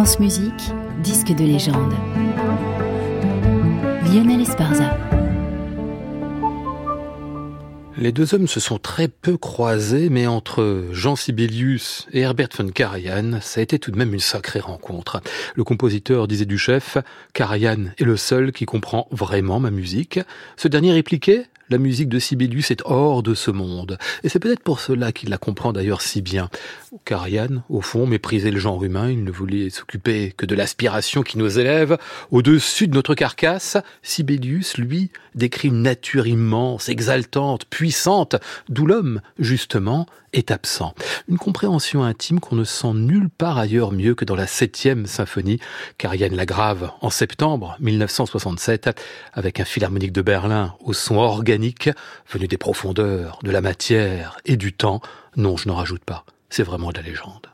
France Musique, disque de légende. Lionel Esparza. Les deux hommes se sont très peu croisés, mais entre Jean Sibelius et Herbert von Karajan, ça a été tout de même une sacrée rencontre. Le compositeur disait du chef, Karajan est le seul qui comprend vraiment ma musique. Ce dernier répliquait, la musique de Sibelius est hors de ce monde. Et c'est peut-être pour cela qu'il la comprend d'ailleurs si bien. Karajan, au fond, méprisait le genre humain, il ne voulait s'occuper que de l'aspiration qui nous élève au-dessus de notre carcasse. Sibelius, lui, décrit une nature immense, exaltante, puissante, d'où l'homme, justement, est absent. Une compréhension intime qu'on ne sent nulle part ailleurs mieux que dans la septième symphonie qu'Ariane Lagrave en septembre 1967 avec un philharmonique de Berlin au son organique venu des profondeurs, de la matière et du temps. Non, je n'en rajoute pas. C'est vraiment de la légende.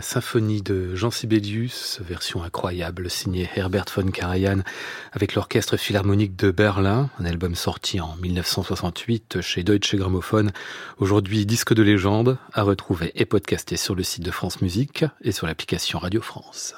Symphonie de Jean Sibelius, version incroyable, signée Herbert von Karajan avec l'Orchestre Philharmonique de Berlin, un album sorti en 1968 chez Deutsche Grammophon. Aujourd'hui, disque de légende, à retrouver et podcasté sur le site de France Musique et sur l'application Radio France.